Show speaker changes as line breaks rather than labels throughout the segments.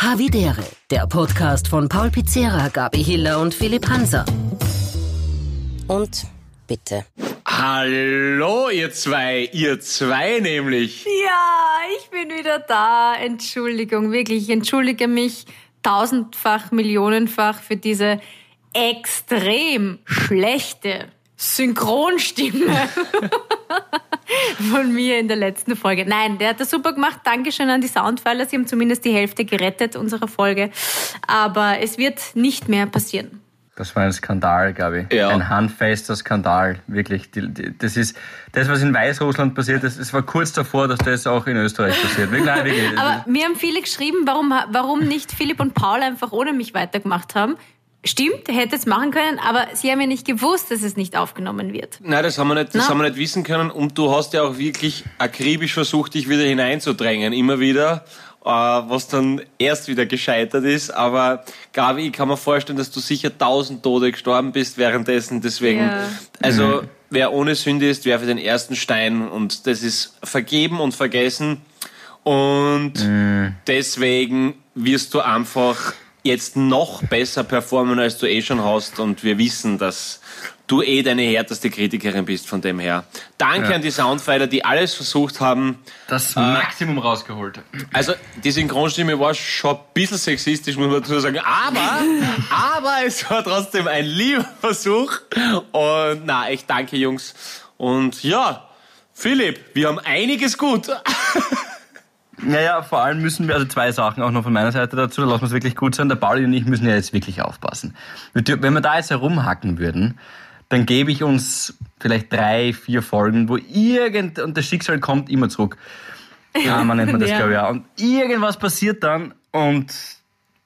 Havidere, der Podcast von Paul Pizzera, Gabi Hiller und Philipp Hanser. Und bitte.
Hallo, ihr zwei, ihr zwei nämlich.
Ja, ich bin wieder da. Entschuldigung, wirklich, ich entschuldige mich tausendfach, millionenfach für diese extrem schlechte Synchronstimme von mir in der letzten Folge. Nein, der hat das super gemacht. Dankeschön an die Soundfiler. Sie haben zumindest die Hälfte gerettet unserer Folge. Aber es wird nicht mehr passieren.
Das war ein Skandal, Gabi.
Ja.
Ein handfester Skandal, wirklich. Die, die, das ist das, was in Weißrussland passiert ist. Es war kurz davor, dass das auch in Österreich passiert. Wirklich, nein, wirklich.
Aber mir haben viele geschrieben, warum, warum nicht Philipp und Paul einfach ohne mich weitergemacht haben. Stimmt, hätte es machen können, aber sie haben ja nicht gewusst, dass es nicht aufgenommen wird.
Nein, das haben wir nicht, das
Na?
haben wir nicht wissen können. Und du hast ja auch wirklich akribisch versucht, dich wieder hineinzudrängen, immer wieder, äh, was dann erst wieder gescheitert ist. Aber Gabi, ich kann mir vorstellen, dass du sicher tausend Tode gestorben bist währenddessen. Deswegen,
Ja.
also wer ohne Sünde ist, werfe den ersten Stein. Und das ist vergeben und vergessen. Und deswegen wirst du einfach jetzt noch besser performen, als du eh schon hast. Und wir wissen, dass du eh deine härteste Kritikerin bist von dem her. Danke
Ja.
an die Soundfighter, die alles versucht haben.
das Maximum rausgeholt.
Also die Synchronstimme war schon ein bisschen sexistisch, muss man dazu sagen. Aber, aber es war trotzdem ein lieber Versuch. Und na, echt danke, Jungs. Und ja, Philipp, wir haben einiges gut.
Naja, vor allem müssen wir, also zwei Sachen auch noch von meiner Seite dazu, da lassen wir es wirklich gut sein. Der Pauli und ich müssen ja jetzt wirklich aufpassen. Wenn wir da jetzt herumhacken würden, dann gebe ich uns vielleicht drei, vier Folgen, wo irgend, und das Schicksal kommt immer zurück. Ja, man nennt man das,
Ja.
glaube ich, ja. Und irgendwas passiert dann und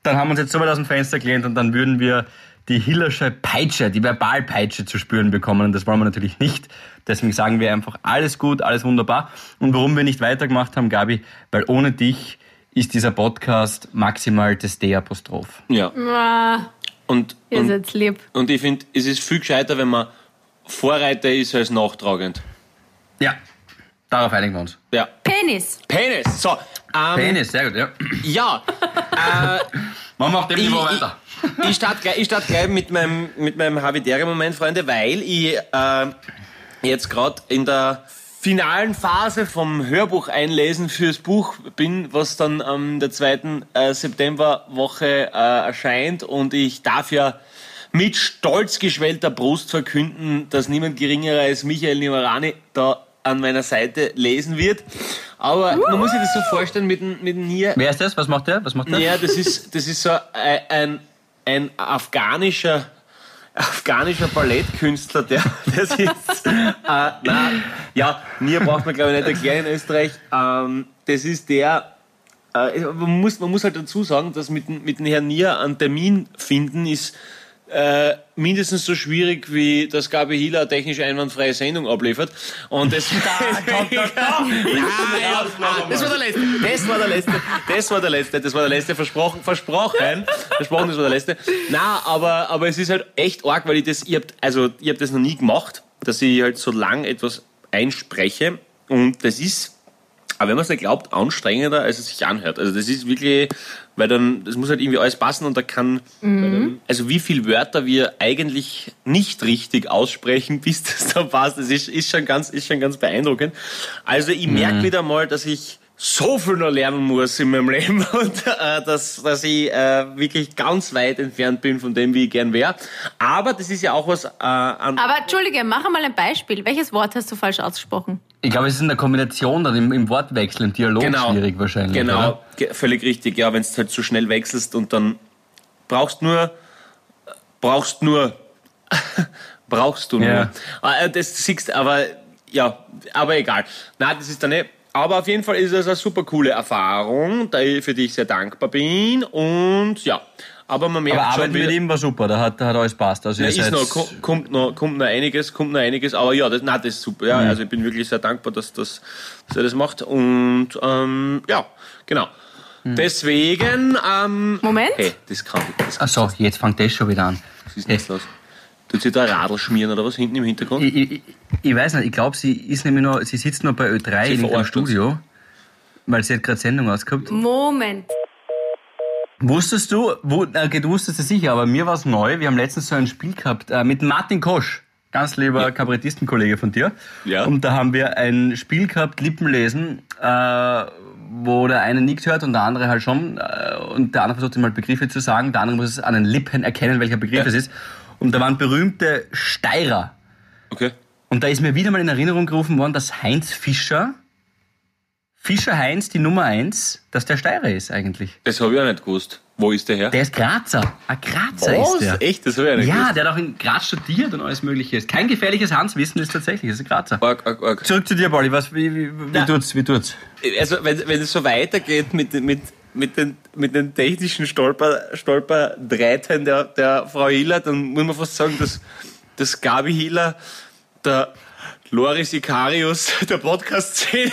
dann haben wir uns jetzt so weit aus dem Fenster gelehnt und dann würden wir die Hillersche Peitsche, die Verbalpeitsche zu spüren bekommen und das wollen wir natürlich nicht. Deswegen sagen wir einfach alles gut, alles wunderbar. Und warum wir nicht weitergemacht haben, Gabi, weil ohne dich ist dieser Podcast maximal das D-Apostroph.
Ja.
Ah,
Und,
ihr
und,
seid lieb.
und ich finde, es ist viel gescheiter, wenn man Vorreiter ist als nachtragend.
Ja, darauf einigen wir uns.
Ja.
Penis.
Penis. So. Ähm,
Penis, sehr gut, ja.
Ja. Äh,
Machen wir auf dem
ich,
Niveau
ich,
weiter.
ich starte gleich, ich start gleich mit meinem, mit meinem Havidere-Moment, Freunde, weil ich äh, jetzt gerade in der finalen Phase vom Hörbuch einlesen fürs Buch bin, was dann am der zweiten äh, Septemberwoche äh, erscheint und ich darf ja mit stolz geschwellter Brust verkünden, dass niemand geringerer als Michael Nimarani da an meiner Seite lesen wird. Aber man muss sich das so vorstellen mit dem, mit dem Nier.
Wer ist das? Was macht der? Was macht der?
Ja, das ist, das ist so ein, ein, afghanischer, afghanischer Ballettkünstler, der, der sitzt. Äh, nein, ja, Nier braucht man glaube ich nicht erklären in Österreich. Ähm, das ist der, äh, man, muss, man muss halt dazu sagen, dass mit, dem- mit dem Herrn Nier einen Termin finden ist äh, mindestens so schwierig, wie das Gabi Hiller eine technisch einwandfreie Sendung abliefert. Und das, ja, das war der letzte. Das war der letzte. Das war der letzte. Das war der letzte. Versprochen. Versprochen. Versprochen, das war der letzte. Na, aber, aber es ist halt echt arg, weil ich das, ich hab, also, ich hab das noch nie gemacht, dass ich halt so lang etwas einspreche. Und das ist, aber wenn man es nicht glaubt, anstrengender, als es sich anhört. Also das ist wirklich, weil dann, das muss halt irgendwie alles passen und da kann, dann, also wie viele Wörter wir eigentlich nicht richtig aussprechen, bis das da passt, das ist, ist, schon, ganz, ist schon ganz beeindruckend. Also ich merke wieder mal, dass ich so viel noch lernen muss in meinem Leben und äh, dass, dass ich äh, wirklich ganz weit entfernt bin von dem, wie ich gern wäre. Aber das ist ja auch was äh, an,
Aber entschuldige, mach mal ein Beispiel. Welches Wort hast du falsch ausgesprochen?
Ich glaube, es ist in der Kombination dann im, im Wortwechsel, im Dialog schwierig wahrscheinlich.
Genau,
Oder?
völlig richtig. Ja, wenn du halt so schnell wechselst und dann brauchst nur, brauchst nur, brauchst du nur.
Ja.
Ah, äh, Das siehst, aber ja, aber egal. Na, das ist dann nicht. Aber auf jeden Fall ist es eine super coole Erfahrung, da ich- für die ich sehr dankbar bin. Und ja, aber man merkt
Aber
schon
Arbeit mit ihm war super, da hat, da hat alles passt. Also
ist noch, ko- kommt noch, kommt noch einiges, kommt noch einiges, aber ja, das, nein, das ist super. Ja, also ich bin wirklich sehr dankbar, dass, das, dass er das macht. Und ähm, ja, genau. Deswegen, ähm,
Moment.
hey, das kann das,
Ach so, jetzt fängt das schon wieder an.
was ist denn jetzt los? Tut sie da Radl schmieren oder was hinten im Hintergrund?
Ich, ich, ich weiß nicht, ich glaube, sie ist nämlich noch, sie sitzt noch bei Ö3
Sie
in dem
verarscht uns.
Studio, weil sie hat gerade Sendung ausgehabt.
Moment.
Wusstest du, wo, okay, du wusstest es sicher, aber mir war es neu. Wir haben letztens so ein Spiel gehabt äh, mit Martin Kosch, ganz lieber Kabarettistenkollege von dir.
Ja.
Und da haben wir ein Spiel gehabt, Lippenlesen, äh, wo der eine nichts hört und der andere halt schon. Äh, und der andere versucht ihm mal Begriffe zu sagen, der andere muss es an den Lippen erkennen, welcher Begriff
Ja.
es ist. Und da waren berühmte Steirer.
Okay.
Und da ist mir wieder mal in Erinnerung gerufen worden, dass Heinz Fischer, Fischer Heinz, die Nummer eins, dass der Steirer ist eigentlich.
Das habe ich auch nicht gewusst. Wo ist der her?
Der ist Grazer. Ein Grazer
Was?
ist der.
Echt? Das habe ich auch nicht
Ja,
gewusst.
der hat auch in Graz studiert und alles mögliche. Ist kein gefährliches Handwissen, ist tatsächlich, das ist ein Grazer.
Arg, arg, arg.
Zurück zu dir, Pauli, was, wie, wie, wie
Na.
tut's, wie tut's?
Also, wenn, wenn es so weitergeht mit, mit, mit, den, mit den technischen Stolper, Stolperdreiten der, der Frau Hiller, dann muss man fast sagen, dass, dass Gabi Hiller der Loris Ikarius der Podcast-Szene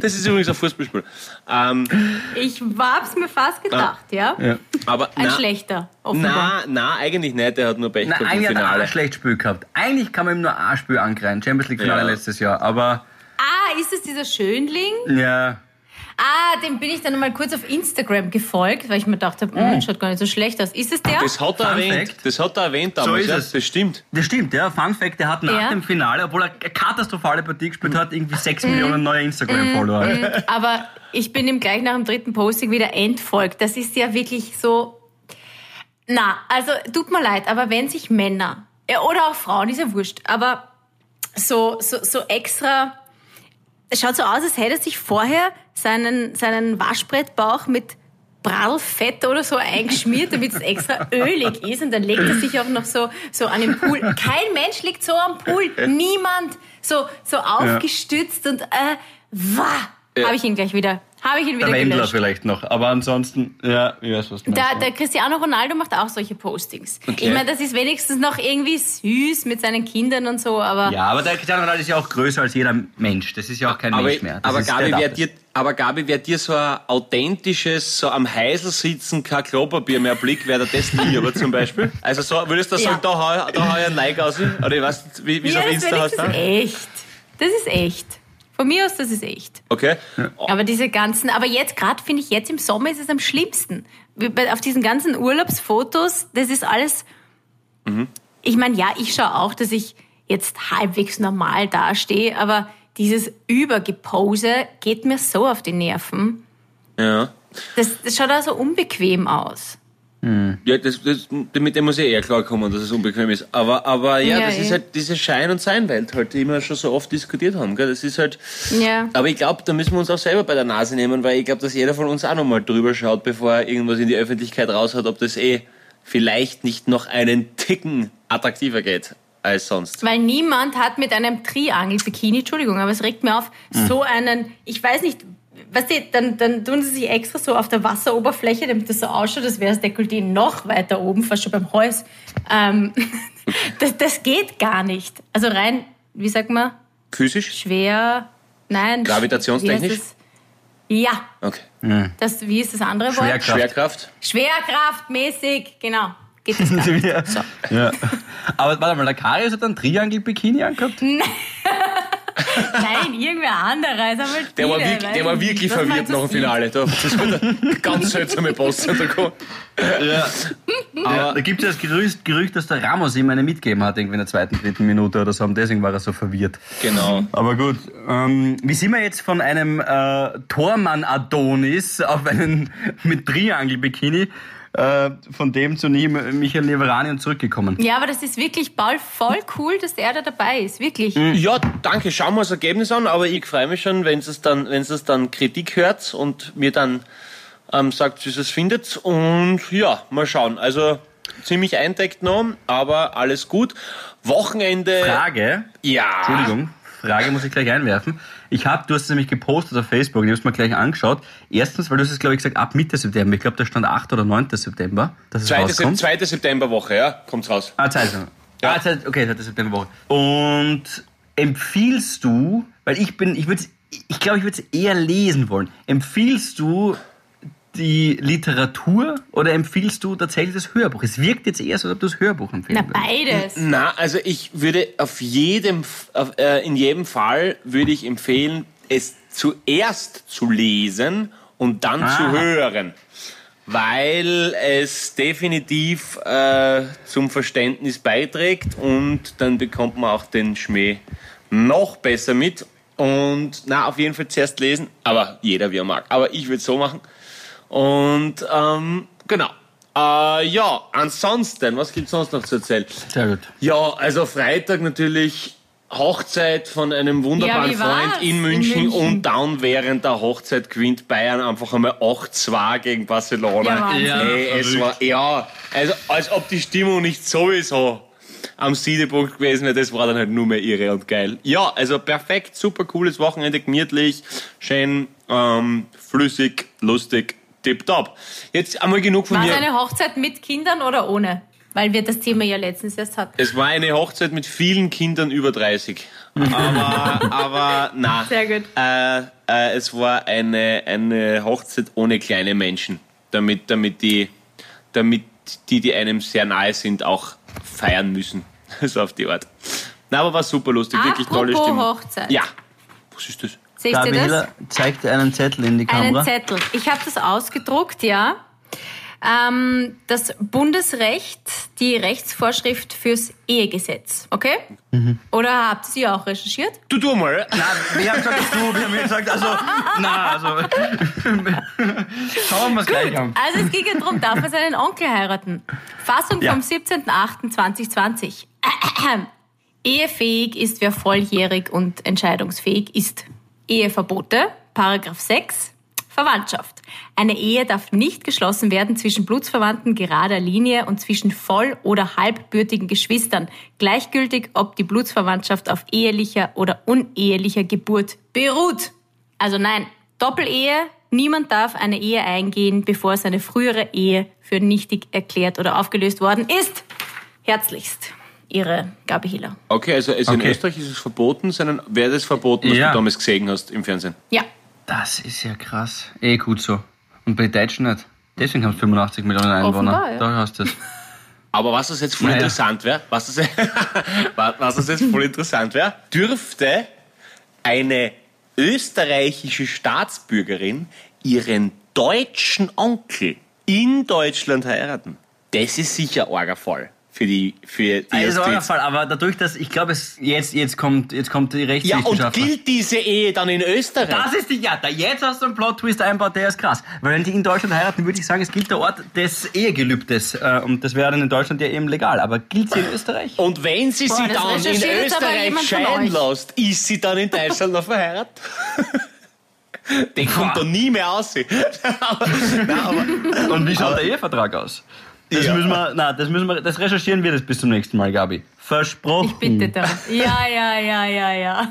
Das ist übrigens ein Fußballspiel. Ähm,
Ich hab's mir fast gedacht, ja?
Ja.
aber
Ein
na,
schlechter, offenbar.
na, na, eigentlich nicht. Der hat nur Pech
Na,
gehabt im
eigentlich hat er auch
Finale.
ein schlechtes Spiel gehabt. Eigentlich kann man ihm nur ein Spiel angreifen. Champions League Finale
Ja.
letztes Jahr. Aber,
Ah, ist es dieser Schönling?
ja,
Ah, dem bin ich dann mal kurz auf Instagram gefolgt, weil ich mir dachte, hm, schaut gar nicht so schlecht aus. Ist es der?
Das hat er
Fun
erwähnt.
Fact.
Das hat er erwähnt damals.
ist
ja,
es.
Das stimmt.
das stimmt, ja. Fun Fact, der hat nach
Ja.
dem Finale, obwohl er eine katastrophale Partie gespielt hat, irgendwie 6 Millionen neue Instagram-Follower.
Aber ich bin ihm gleich nach dem dritten Posting wieder entfolgt. Das ist ja wirklich so. Na, also tut mir leid, aber wenn sich Männer ja, oder auch Frauen, ist ja wurscht, aber so, so, so extra. Es schaut so aus, als hätte er sich vorher seinen, seinen Waschbrettbauch mit Prallfett oder so eingeschmiert, damit es extra ölig ist. Und dann legt er sich auch noch so, so an den Pool. Kein Mensch liegt so am Pool. Niemand. So, so aufgestützt und, äh, wah, habe ich ihn gleich wieder, habe ich ihn
Der
wieder
Wendler
gelöscht.
vielleicht noch. Aber ansonsten, ja, ich weiß, was du
Der,
meinst.
der Cristiano Ronaldo macht auch solche Postings.
Okay.
Ich meine, das ist wenigstens noch irgendwie süß mit seinen Kindern und so, aber
Ja, aber der Cristiano Ronaldo ist ja auch größer als jeder Mensch. Das ist ja auch kein
Aber,
Mensch mehr. Das
aber
ist,
Gabi,
der
wer dir, aber Gabi, wer dir so ein authentisches, so am Heisel sitzen, kein Klopapier mehr Blick, wäre das nie, aber zum Beispiel. Also so, würdest du
Ja.
sagen, da hau, da hau ich ein Like aus? Oder ich weiß nicht, wie wie es
ja,
auf
das
Insta
ist
hast.
wenigstens
ne?
echt. Das ist echt. Von mir aus, das ist echt.
Okay.
Aber diese ganzen, aber jetzt gerade finde ich, jetzt im Sommer ist es am schlimmsten. Auf diesen ganzen Urlaubsfotos, das ist alles. Ich meine, ja, ich schaue auch, dass ich jetzt halbwegs normal dastehe, aber dieses Übergepose geht mir so auf die Nerven.
Ja.
Das, das schaut auch so unbequem aus.
Ja, das, das, mit dem muss ich eher klarkommen, dass es unbequem ist. Aber, aber ja,
Ja,
das ist
eh.
halt diese Schein- und Sein-Welt, halt, die wir schon so oft diskutiert haben. Gell? Das ist halt.
Ja.
Aber ich glaube, da müssen wir uns auch selber bei der Nase nehmen, weil ich glaube, dass jeder von uns auch nochmal drüber schaut, bevor er irgendwas in die Öffentlichkeit raus hat, ob das eh vielleicht nicht noch einen Ticken attraktiver geht als sonst.
Weil niemand hat mit einem Triangel-Bikini, Entschuldigung, aber es regt mir auf, so einen, ich weiß nicht, weißt du, dann, dann tun sie sich extra so auf der Wasseroberfläche, damit das so ausschaut, als wäre das Dekolleté noch weiter oben, fast schon beim Hals. Ähm, das, das geht gar nicht. Also rein, wie sagt man,
Physisch?
schwer, nein.
Gravitationstechnisch?
Ja,
Okay.
das, wie ist das andere Wort?
Schwerkraft.
Schwerkraft?
Schwerkraftmäßig, genau. Geht das gar nicht.
Ja. ja. Aber warte mal, der Karius hat einen Triangel-Bikini angehabt?
Nein, irgendwer anderer. Ist aber
Der war, wirklich, der war wirklich verwirrt nach dem. Finale. Da- Das wird eine ganz seltsame Post.
Ja.
Aber-
da gibt es ja das Gerücht, Gerücht, dass der Ramos ihm eine mitgeben hat, irgendwie in der zweiten, dritten Minute oder so. Und deswegen war er so verwirrt.
Genau.
Aber gut, ähm, wie sind wir jetzt von einem äh, Tormann-Adonis auf einen mit Triangel-Bikini äh, von dem zu nie Michael Neverani und zurückgekommen?
Ja, aber das ist wirklich, Paul, voll cool, dass der da dabei ist. Wirklich.
Ja, danke. Schauen wir uns das Ergebnis an. Aber ich freue mich schon, wenn es dann, wenn es dann Kritik hört und mir dann ähm, sagt, wie es es findet. Und ja, mal schauen. Also ziemlich eindeckt noch, aber alles gut. Wochenende.
Frage,
Ja.
Entschuldigung, Frage muss ich gleich einwerfen. Ich habe, du hast es nämlich gepostet auf Facebook, ich habe es mir gleich angeschaut. Erstens, weil du hast es, glaube ich, gesagt, ab Mitte September. Ich glaube, da stand 8. oder 9. September, dass es
2. Sep
rauskommt.
2. Septemberwoche, ja, kommt's raus.
Ah, Zeit.
Ja.
Ah, Zeit, okay, 2. Septemberwoche. Und empfiehlst du, weil ich bin, ich würde ich glaube, ich würde es eher lesen wollen. Empfiehlst du die Literatur oder empfiehlst du tatsächlich das Hörbuch? Es wirkt jetzt eher so, als ob du das Hörbuch
Na,
empfehlen würdest.
beides.
Na, also ich würde auf jedem, auf, äh, in jedem Fall würde ich empfehlen, es zuerst zu lesen und dann
Ah.
zu hören. weil es definitiv äh, zum Verständnis beiträgt und dann bekommt man auch den Schmäh noch besser mit. Und na, auf jeden Fall zuerst lesen, aber jeder wie er mag. Aber ich würde so machen. Und ähm, genau. Äh, ja, ansonsten, was gibt's sonst noch zu erzählen?
Sehr gut.
Ja, also Freitag natürlich Hochzeit von einem wunderbaren
Ja?
Freund in
In
München,
München.
und dann während der Hochzeit gewinnt Bayern einfach einmal 8-2 gegen Barcelona.
Ja.
Ja,
Ey, es war, ja, also als ob die Stimmung nicht sowieso am Siedepunkt gewesen wäre, das war dann halt nur mehr irre und geil. Ja, also perfekt, super cooles Wochenende, gemütlich, schön, ähm, flüssig, lustig, tipptopp. Jetzt einmal genug von
War es
mir.
eine Hochzeit mit Kindern oder ohne? Weil wir das Thema ja letztens erst hatten.
Es war eine Hochzeit mit vielen Kindern über 30. Aber, aber na.
Sehr gut.
Äh, äh, es war eine, eine Hochzeit ohne kleine Menschen. Damit, damit, die, damit die, die einem sehr nahe sind, auch feiern müssen. So auf die Art. Na, aber war super lustig. Wirklich tolle
Apropos
Stimmung.
Hochzeit.
Ja. Was ist das?
Seht ihr das?
Gabriela zeigt einen Zettel in die
Einen
Kamera.
Zettel. Ich habe das ausgedruckt, ja. Ähm, das Bundesrecht, die Rechtsvorschrift fürs Ehegesetz, okay?
Mhm.
Oder habt ihr sie auch recherchiert?
Du, du mal.
Nein, wir haben gesagt, du, wir haben gesagt, also, na, also, schauen wir es gleich an.
Also es ging ja darum, darf man seinen Onkel heiraten? Fassung
Ja.
vom 17.08.2020. Ehefähig ist, wer volljährig und entscheidungsfähig ist. Eheverbote, Paragraph 6, Verwandtschaft. Eine Ehe darf nicht geschlossen werden zwischen Blutsverwandten gerader Linie und zwischen voll- oder halbbürtigen Geschwistern, gleichgültig ob die Blutsverwandtschaft auf ehelicher oder unehelicher Geburt beruht. Also nein, Doppelehe, niemand darf eine Ehe eingehen, bevor seine frühere Ehe für nichtig erklärt oder aufgelöst worden ist. Herzlichst, Ihre Gabi Hiller.
Okay, also, also in
Okay.
Österreich ist es verboten, sondern wäre das verboten, was
Ja.
du damals gesehen hast im Fernsehen?
Ja,
Das ist ja krass. Eh gut so. Und bei Deutschen nicht. Deswegen haben es 85 Millionen Einwohner.
Offenbar, ja.
Da hast du es.
Aber was das jetzt voll
Naja.
interessant wäre, was das, was was das jetzt voll interessant wäre, dürfte eine österreichische Staatsbürgerin ihren deutschen Onkel in Deutschland heiraten. Das ist sicher ein arger Fall für die, für die
Also
Justiz.
Fall, aber dadurch, dass ich glaube, es jetzt, jetzt kommt, jetzt kommt die
Ja, und
Rechtswissenschaft.
gilt diese Ehe dann in Österreich?
Das ist die, ja, da jetzt hast du einen Plot-Twist einbaut, der ist krass. Weil wenn die in Deutschland heiraten, würde ich sagen, es gilt der Ort des Ehegelübdes. Äh, und das wäre dann in Deutschland ja eben legal. Aber gilt sie in Österreich?
und wenn sie
Boah,
sie
das
dann in
aber
Österreich scheiden lässt, ist sie dann in Deutschland noch verheiratet? Die kommt da nie mehr aus. Nein, aber,
Und wie schaut der Ehevertrag aus? Das
Ja.
müssen wir, na, das müssen wir, das recherchieren wir das bis zum nächsten Mal, Gabi. Versprochen.
ich bitte darum. Ja, ja, ja, ja, ja.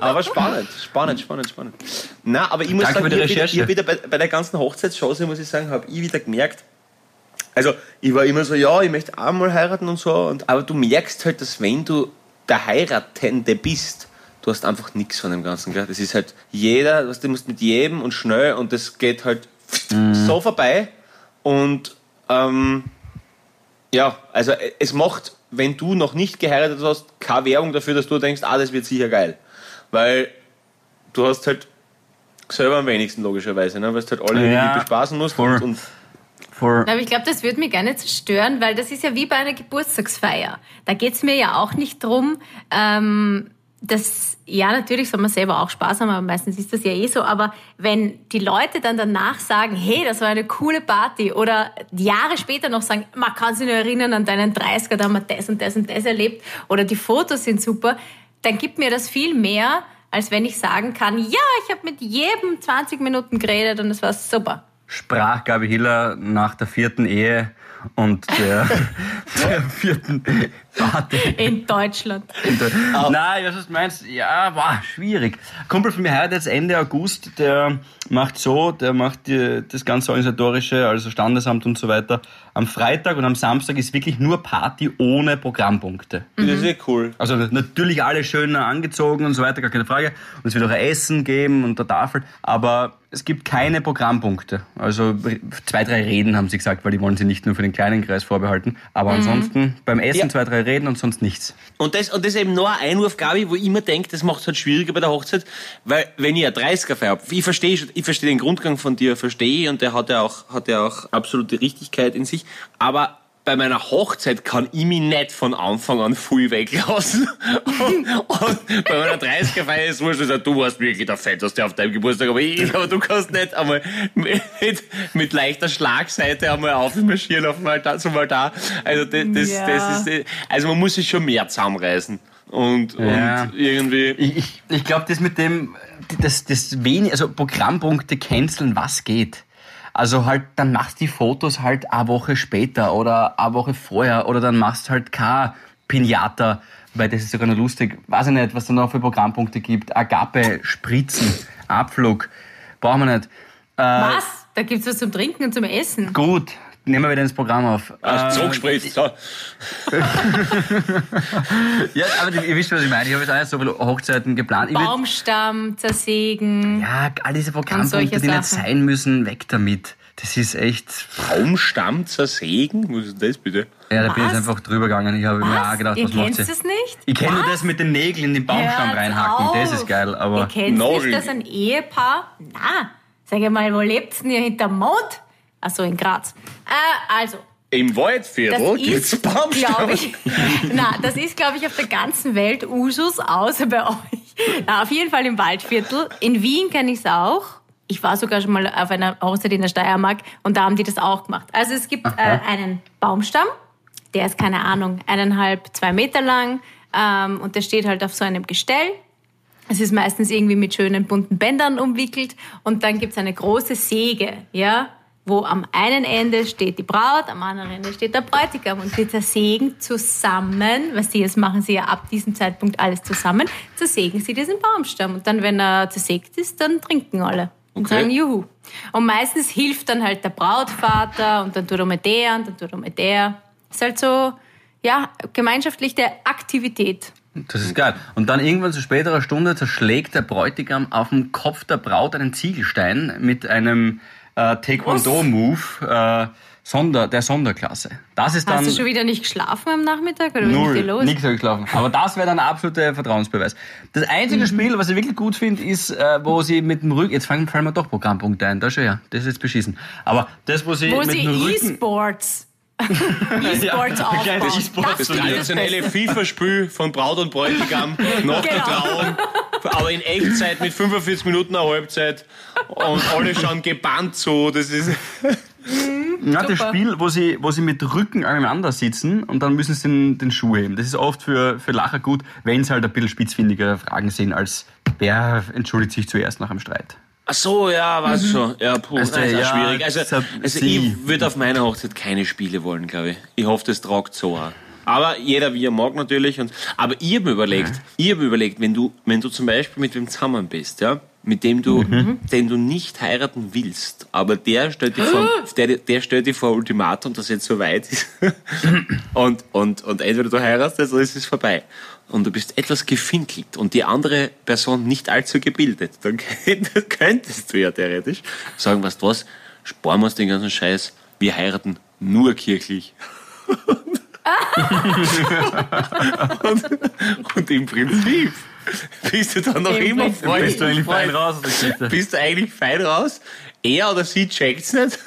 aber spannend, spannend, spannend, spannend. Na, aber ich muss
Danke
sagen,
für die
wieder,
Recherche.
hab wieder bei, bei der ganzen Hochzeitschance, muss ich sagen, habe ich wieder gemerkt, also ich war immer so, ja, ich möchte auch mal heiraten und so, und, aber du merkst halt, dass wenn du der Heiratende bist, du hast einfach nichts von dem Ganzen. Gell? Das ist halt jeder, was du musst mit jedem und schnell und das geht halt so vorbei und ähm, ja, also äh, es macht, wenn du noch nicht geheiratet hast, keine Werbung dafür, dass du denkst, ah, das wird sicher geil. Weil du hast halt selber am wenigsten logischerweise, ne? weil du halt alle
Ja,
irgendwie bespaßen musst
voll.
und, und
For,
Aber ich glaube, das würde mich gar nicht zerstören, weil das ist ja wie bei einer Geburtstagsfeier. Da geht's mir ja auch nicht drum, ähm, dass, ja, natürlich soll man selber auch Spaß haben, aber meistens ist das ja eh so. Aber wenn die Leute dann danach sagen, hey, das war eine coole Party oder Jahre später noch sagen, man kann sich nur erinnern an deinen 30er, da haben wir das und das und das erlebt oder die Fotos sind super, dann gibt mir das viel mehr, als wenn ich sagen kann, ja, ich habe mit jedem 20 Minuten geredet und es war super.
sprach Gabi Hiller nach der vierten Ehe und der, der vierten
In Deutschland.
Nein, was du meinst, ja, war schwierig. Kumpel von mir heiratet jetzt Ende August, der macht so, der macht die, das ganze Organisatorische, also Standesamt und so weiter, am Freitag und am Samstag ist wirklich nur Party ohne Programmpunkte.
das ist eh cool.
Also natürlich alle schön angezogen und so weiter, gar keine Frage. Und es wird auch ein Essen geben und eine Tafel, aber es gibt keine Programmpunkte. Also zwei, drei Reden haben sie gesagt, weil die wollen sie nicht nur für den kleinen Kreis vorbehalten. Aber ansonsten beim Essen
Ja.
zwei, drei reden und sonst nichts.
Und das, und das ist eben noch ein Einwurf, Gabi, wo ich immer denke, das macht es halt schwieriger bei der Hochzeit, weil wenn ich ein 30er feier, ich verstehe, ich verstehe den Grundgang von dir, verstehe und der hat ja auch, hat ja auch absolute Richtigkeit in sich, aber bei meiner Hochzeit kann ich mich nicht von Anfang an viel weglassen. Und, und bei meiner 30er-Feier ist es wurscht, also, du warst wirklich der Fetteste auf deinem Geburtstag, aber, ich, aber du kannst nicht einmal mit, mit leichter Schlagseite einmal aufmarschieren auf dem Altar, zum Altar. Also, das, das,
Ja.
das ist, also man muss sich schon mehr zusammenreißen. Und,
Ja.
und irgendwie,
Ich, ich, ich glaube, das mit dem, das, das wenig, also Programmpunkte canceln, was geht. Also halt, dann machst du die Fotos halt eine Woche später oder eine Woche vorher oder dann machst halt kein Pinata, weil das ist sogar noch lustig. Weiß ich nicht, was da noch für Programmpunkte gibt. Agape, Spritzen, Abflug. Brauchen wir nicht. Äh,
Was? Da gibt's was zum Trinken und zum Essen.
Gut, nehmen wir wieder ins Programm auf.
hast
Äh,
du so
ja, aber ihr wisst, was ich meine. Ich habe jetzt auch so viele Hochzeiten geplant. Ich
Baumstamm zersägen.
Ja, all diese Programmpunkte, die nicht sein müssen, weg damit. Das ist echt.
Baumstamm zersägen? Was ist das bitte?
Ja, da bin ich
Was?
jetzt einfach drüber gegangen. Ich habe mir auch gedacht,
Ihr
was macht sie?
es nicht?
Ich kenne nur
Was?
das mit den Nägeln in den Baumstamm
Hört
reinhacken. Das
auf.
ist geil,
Ihr
aber.
kennt
Nagel.
nicht, dass ein Ehepaar... Na, sag ich mal, wo lebt's denn ihr hinterm Mond? Ach so, in Graz. Äh, also,
Im Waldviertel gibt's
ich, na, das ist, glaube ich, auf der ganzen Welt Usus, außer bei euch. Na, auf jeden Fall im Waldviertel. In Wien kenne ich es auch. Ich war sogar schon mal auf einer Hochzeit in der Steiermark und da haben die das auch gemacht. Also es gibt äh, einen Baumstamm, der ist, keine Ahnung, eineinhalb, zwei Meter lang ähm, und der steht halt auf so einem Gestell. Es ist meistens irgendwie mit schönen bunten Bändern umwickelt und dann gibt's eine große Säge, ja, wo am einen Ende steht die Braut, am anderen Ende steht der Bräutigam und die zersägen zusammen, was sie jetzt machen sie ja ab diesem Zeitpunkt alles zusammen, zersägen sie diesen Baumstamm und dann, wenn er zersägt ist, dann trinken alle und
Okay.
sagen Juhu. Und meistens hilft dann halt der Brautvater und dann tut er mit der und dann tut er mit der. Ist halt so, ja, gemeinschaftliche Aktivität.
Das ist geil. Und dann irgendwann zu späterer Stunde zerschlägt der Bräutigam auf dem Kopf der Braut einen Ziegelstein mit einem äh, Taekwondo-Move äh, Sonder, der Sonderklasse. Das ist dann.
Hast du schon wieder nicht geschlafen am Nachmittag oder was ist
Null,
los?
nichts habe geschlafen. Aber das wäre dann ein absoluter Vertrauensbeweis. Das einzige
Mhm.
Spiel, was ich wirklich gut finde, ist, äh, wo sie mit dem Rücken, jetzt fallen, fallen mir doch Programmpunkte ein, da schon ja, das ist jetzt beschissen. Aber das, wo sie
Wo
mit
sie
dem Rücken...
E-Sports E-Sports
Ja,
aufbauen. Das
Das
ist das
traditionelle. FIFA-Spiel von Braut und Bräutigam nach der
Genau.
Trauung. Aber in Echtzeit mit 45 Minuten eine Halbzeit. Und alle schauen gebannt so. Das ist.
Ja, das
Super.
Spiel, wo sie, wo sie mit Rücken aneinander sitzen und dann müssen sie den, den Schuh heben. Das ist oft für, für Lacher gut, wenn es halt ein bisschen spitzfindigere Fragen sind, als wer entschuldigt sich zuerst nach einem Streit.
Ach so, ja, weiß schon. Ja, puh,
Also,
das ist
ja,
schwierig. Also,
so-
also
sie.
ich würde auf meiner Hochzeit keine Spiele wollen, glaube ich. Ich hoffe, das tragt so an. Aber jeder wie er mag natürlich. Und, aber ich habe mir überlegt, ich habe überlegt, wenn du, wenn du zum Beispiel mit wem zusammen bist, ja, mit dem du,
Mhm.
den du nicht heiraten willst, aber der stellt dir vor, der, der stellt dir vor Ultimatum, dass jetzt so weit ist. und, und, und entweder du heiratest oder es ist vorbei. Und du bist etwas gefinkelt und die andere Person nicht allzu gebildet, dann könntest- könntest du ja theoretisch sagen, weißt du was, sparen wir uns den ganzen Scheiß, wir heiraten nur kirchlich. und, und im Prinzip bist du dann noch
Im
immer
Prinzip.
Bist du eigentlich fein raus?
Bist du eigentlich fein raus? Er oder sie checkt's nicht.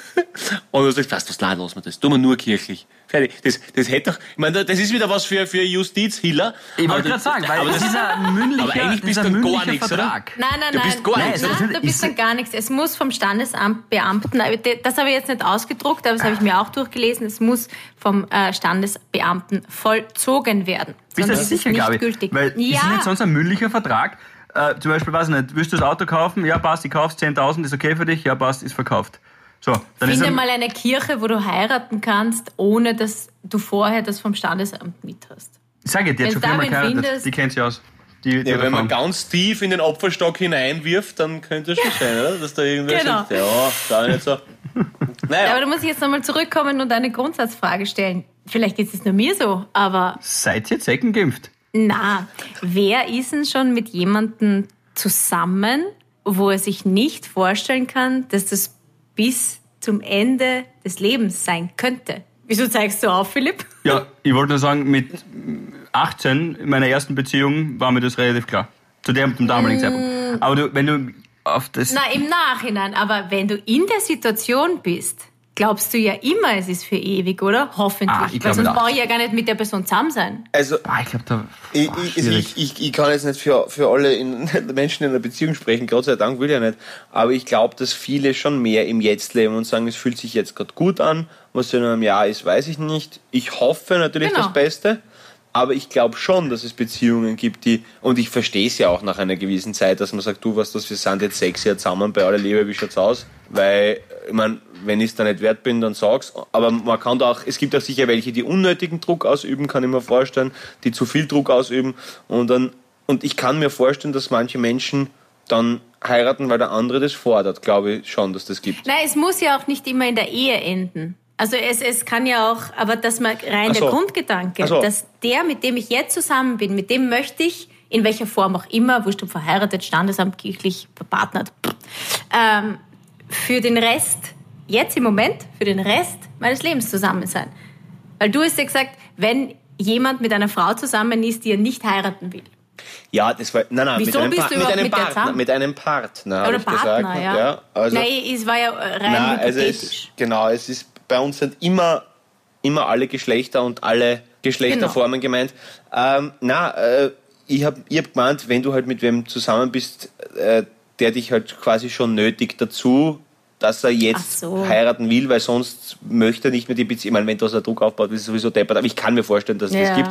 Und du sagst, du was, nein, lass mir das. Tun wir nur kirchlich. Fertig. Das, das hätte doch, ich meine, das ist wieder was für, für Justizhiller.
Ich wollte gerade
das-
sagen, weil
aber
das, ist ein mündlicher,
aber eigentlich bist
ist ein
du gar nichts, oder?
Vertrag.
Nein, nein,
Du
nein.
bist gar
nein,
nichts,
nein, du bist
Ist-
dann gar nichts. Es muss vom Standesamtbeamten, das habe ich jetzt nicht ausgedruckt, aber das habe ich mir auch durchgelesen, es muss vom äh, Standesbeamten vollzogen werden.
Bist du
ist
sicher,
nicht
Gabi?
gültig.
Weil ist
ja,
nicht sonst ein mündlicher Vertrag? Äh, zum Beispiel, weiß ich nicht, willst du das Auto kaufen? Ja, passt, ich kauf's 10.000, ist okay für dich? Ja, passt, ist verkauft. So, dann ist
finde
ein,
mal eine Kirche, wo du heiraten kannst, ohne dass du vorher das vom Standesamt mit hast.
Sag ich, die hat schon viermal geheiratet. Die kennt sie aus. Die, die
Ja, wenn man ganz tief in den Opferstock hineinwirft, dann könnte es schon sein, oder? Dass da irgendwer
Genau.
sagt, ja, da nicht so.
Ja,
Naja,
aber da muss ich jetzt nochmal zurückkommen und eine Grundsatzfrage stellen. Vielleicht geht es nur mir so, aber
Seid ihr Zecken geimpft?
Na, wer ist denn schon mit jemandem zusammen, wo er sich nicht vorstellen kann, dass das bis zum Ende des Lebens sein könnte? Wieso zeigst du auf, Philipp?
Ja, ich wollte nur sagen, mit 18 in meiner ersten Beziehung war mir das relativ klar. Zu dem, damaligen Zeitpunkt. Aber du, wenn du auf das.
Na, im Nachhinein. Aber wenn du in der Situation bist, glaubst du ja immer, es ist für ewig, oder? Hoffentlich.
Ah, ich
Weil sonst
nicht.
brauche ich ja gar nicht mit der Person zusammen sein.
Also,
Ah, ich glaube, da.
Ich,
boah,
ich, ich, ich, ich kann jetzt nicht für, für alle in, Menschen in einer Beziehung sprechen, Gott sei Dank will ich ja nicht. Aber ich glaube, dass viele schon mehr im Jetzt leben und sagen, es fühlt sich jetzt gerade gut an. Was in einem Jahr ist, weiß ich nicht. Ich hoffe natürlich
Genau.
das Beste. Aber ich glaube schon, dass es Beziehungen gibt, die, und ich verstehe es ja auch nach einer gewissen Zeit, dass man sagt, du, was das, wir sind jetzt sechs Jahre zusammen, bei aller Liebe, wie schaut's aus? Weil, ich meine, wenn ich es da nicht wert bin, dann sag's. Aber man kann da auch, es gibt auch sicher welche, die unnötigen Druck ausüben, kann ich mir vorstellen, die zu viel Druck ausüben. Und dann, und ich kann mir vorstellen, dass manche Menschen dann heiraten, weil der andere das fordert, glaube ich schon, dass das gibt.
Nein, es muss ja auch nicht immer in der Ehe enden. Also es, es kann ja auch, aber dass man rein
so.
der Grundgedanke,
so.
dass der, mit dem ich jetzt zusammen bin, mit dem möchte ich, in welcher Form auch immer, wurscht ob verheiratet, standesamt, kirchlich, verpartnert, ähm, für den Rest, jetzt im Moment, für den Rest meines Lebens zusammen sein. Weil du hast ja gesagt, wenn jemand mit einer Frau zusammen ist, die er nicht heiraten will.
Ja, das war, nein, nein,
Wieso
mit einem,
bist
Pa-
du
mit einem
mit
Partner, mit einem Partner,
Oder Partner,
gesagt.
ja.
also,
Nein, es war ja rein
Nein, also es, genau, es ist bei uns sind immer, immer alle Geschlechter und alle Geschlechterformen gemeint. Ähm, na, äh, ich habe ich hab gemeint, wenn du halt mit wem zusammen bist, äh, der dich halt quasi schon nötigt dazu, dass er jetzt
so.
heiraten will, weil sonst möchte er nicht mehr die Beziehung. Ich meine, wenn du so Druck aufbaut, ist es sowieso deppert. Aber ich kann mir vorstellen, dass es
Ja.
das gibt.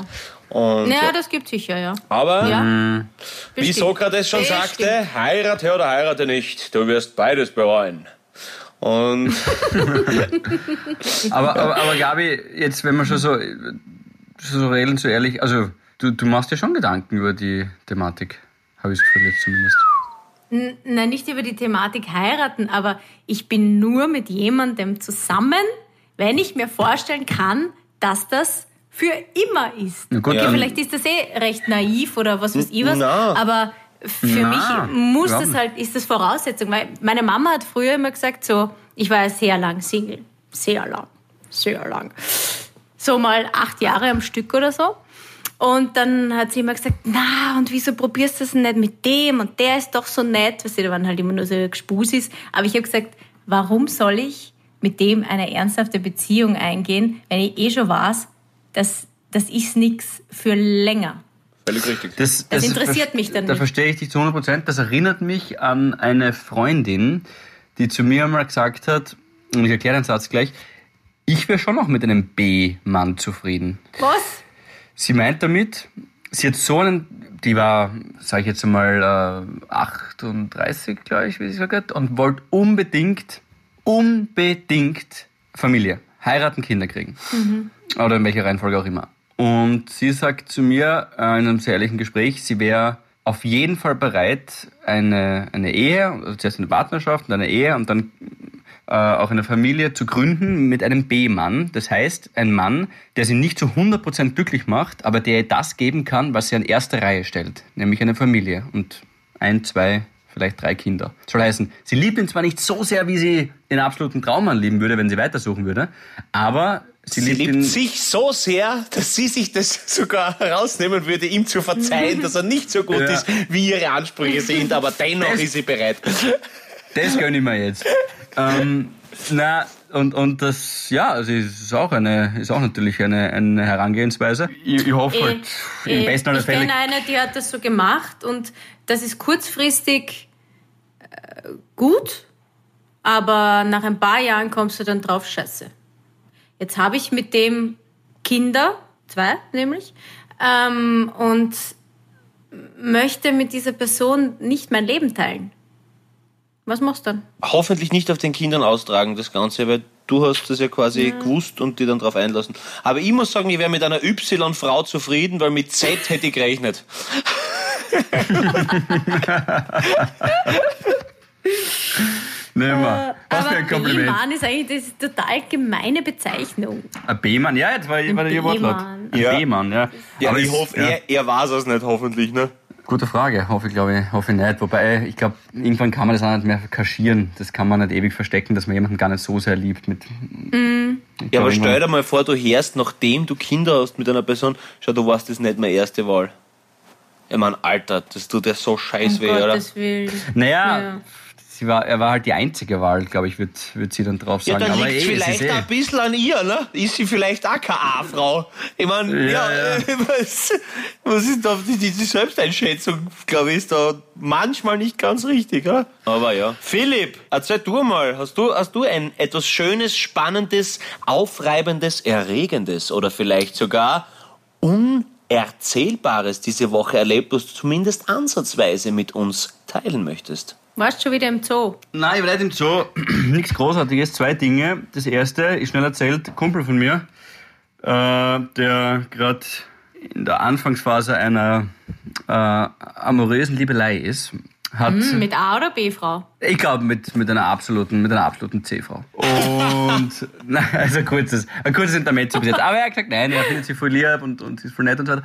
Und,
ja, das gibt sicher, ja.
aber
ja.
wie
Bestimmt.
Sokrates schon
Bestimmt.
sagte, heirate oder heirate nicht, du wirst beides bereuen. Und
Aber, aber, aber Gabi, jetzt, wenn wir schon so, so reden, so ehrlich, also du, du machst dir schon Gedanken über die Thematik, habe ich das Gefühl jetzt zumindest.
Nein, nicht über die Thematik heiraten, aber ich bin nur mit jemandem zusammen, wenn ich mir vorstellen kann, dass das für immer ist.
Gut,
okay,
dann-
vielleicht ist das eh recht naiv oder was weiß ich was,
Na.
aber für
Na,
mich muss
überhaupt
das halt, ist das Voraussetzung, weil meine Mama hat früher immer gesagt, so, ich war ja sehr lang Single, sehr lang, sehr lang. So mal acht Jahre am Stück oder so. Und dann hat sie immer gesagt, na, und wieso probierst du das nicht mit dem? Und der ist doch so nett. Weißt du, da waren halt immer nur so Gespusis. Aber ich habe gesagt, warum soll ich mit dem eine ernsthafte Beziehung eingehen, wenn ich eh schon weiß, dass das ist nichts für länger.
völlig richtig.
Das,
Das interessiert mich dann
Da
nicht.
verstehe ich dich zu 100 Prozent. Das erinnert mich an eine Freundin, die zu mir einmal gesagt hat, und ich erkläre den Satz gleich, ich wäre schon noch mit einem B-Mann zufrieden.
Was?
Sie meint damit, sie hat so einen, die war, sage ich jetzt einmal, äh, 38, glaube ich, wie sie gesagt hat, und wollte unbedingt, unbedingt Familie, heiraten, Kinder kriegen. Oder in welcher Reihenfolge auch immer. Und sie sagt zu mir äh, in einem sehr ehrlichen Gespräch, sie wäre auf jeden Fall bereit, eine, eine Ehe, also zuerst eine Partnerschaft und eine Ehe und dann äh, auch eine Familie zu gründen mit einem B-Mann. Das heißt, ein Mann, der sie nicht zu 100% glücklich macht, aber der ihr das geben kann, was sie an erster Reihe stellt, nämlich eine Familie und ein, zwei, vielleicht drei Kinder. Soll heißen, sie liebt ihn zwar nicht so sehr, wie sie den absoluten Traummann lieben würde, wenn sie weitersuchen würde, aber sie,
Sie
liebt,
liebt sich so sehr, dass sie sich das sogar herausnehmen würde, ihm zu verzeihen, dass er nicht so gut
Ja.
ist, wie ihre Ansprüche sind, aber dennoch
Das-
ist sie bereit.
Das gönne ich mir jetzt. Ähm, na, und, und das, ja, also ist auch eine, ist auch natürlich eine, eine Herangehensweise. Ich, ich hoffe halt, im
Eh,
besten aller
ich
Fälle.
kenne eine, die hat das so gemacht und das ist kurzfristig äh, gut, aber nach ein paar Jahren kommst du dann drauf, scheiße. Jetzt habe ich mit dem Kinder, zwei nämlich, ähm, und möchte mit dieser Person nicht mein Leben teilen. Was machst du dann?
Hoffentlich nicht auf den Kindern austragen, das Ganze, weil du hast das ja quasi gewusst und die dann darauf einlassen. Aber ich muss sagen, ich wäre mit einer Y-Frau zufrieden, weil mit Z hätte ich gerechnet.
Nehmen wir. Was für
Aber
ein Kompliment.
B-Mann ist eigentlich das ist eine total gemeine Bezeichnung.
Ein B-Mann, ja, jetzt war, war der Wortlaut.
B-Mann.
Ein
Ja.
B-Mann, ja.
Ja,
Aber
ich hoffe,
ja.
er, er weiß es nicht, hoffentlich, ne?
Gute Frage, hoffe ich, glaube ich, hoffe ich nicht. Wobei, ich glaube, irgendwann kann man das auch nicht mehr kaschieren. Das kann man nicht ewig verstecken, dass man jemanden gar nicht so sehr liebt. Mit,
Mhm.
Ja, aber stell dir mal vor, du hörst, nachdem du Kinder hast mit einer Person, schau, du warst das nicht meine erste Wahl. Ich mein, Alter, das tut dir so scheiß
Um
weh, oder?
Gottes Willen.
Naja,
Ja.
Sie war, er war halt die einzige Wahl, glaube ich, wird, wird sie dann drauf
Ja,
sagen.
dann
Aber
liegt
eh, es
vielleicht
ist eh.
ein bisschen an ihr, ne? Ist sie vielleicht auch keine A-Frau? Ich meine, ja,
Ja, ja.
was, was ist da, die, die Selbsteinschätzung, glaube ich, ist da manchmal nicht ganz richtig, oder? Aber ja. Philipp, erzähl du mal, hast du, hast du ein etwas Schönes, Spannendes, Aufreibendes, Erregendes oder vielleicht sogar Unerzählbares diese Woche erlebt, was du zumindest ansatzweise mit uns teilen möchtest?
Warst schon wieder im Zoo?
Nein, ich war nicht im Zoo. Nichts Großartiges. Zwei Dinge. Das erste ist schnell erzählt, Kumpel von mir, äh, der gerade in der Anfangsphase einer äh, amorösen Liebelei ist, hat,
Hm, mit A oder B-Frau?
ich glaube, mit, mit einer absoluten, mit einer absoluten C-Frau. Und, nein, also ein kurzes, ein kurzes Intermezzo bis jetzt. Aber er hat gesagt, nein, er findet sie voll lieb und, und sie ist voll nett und so weiter.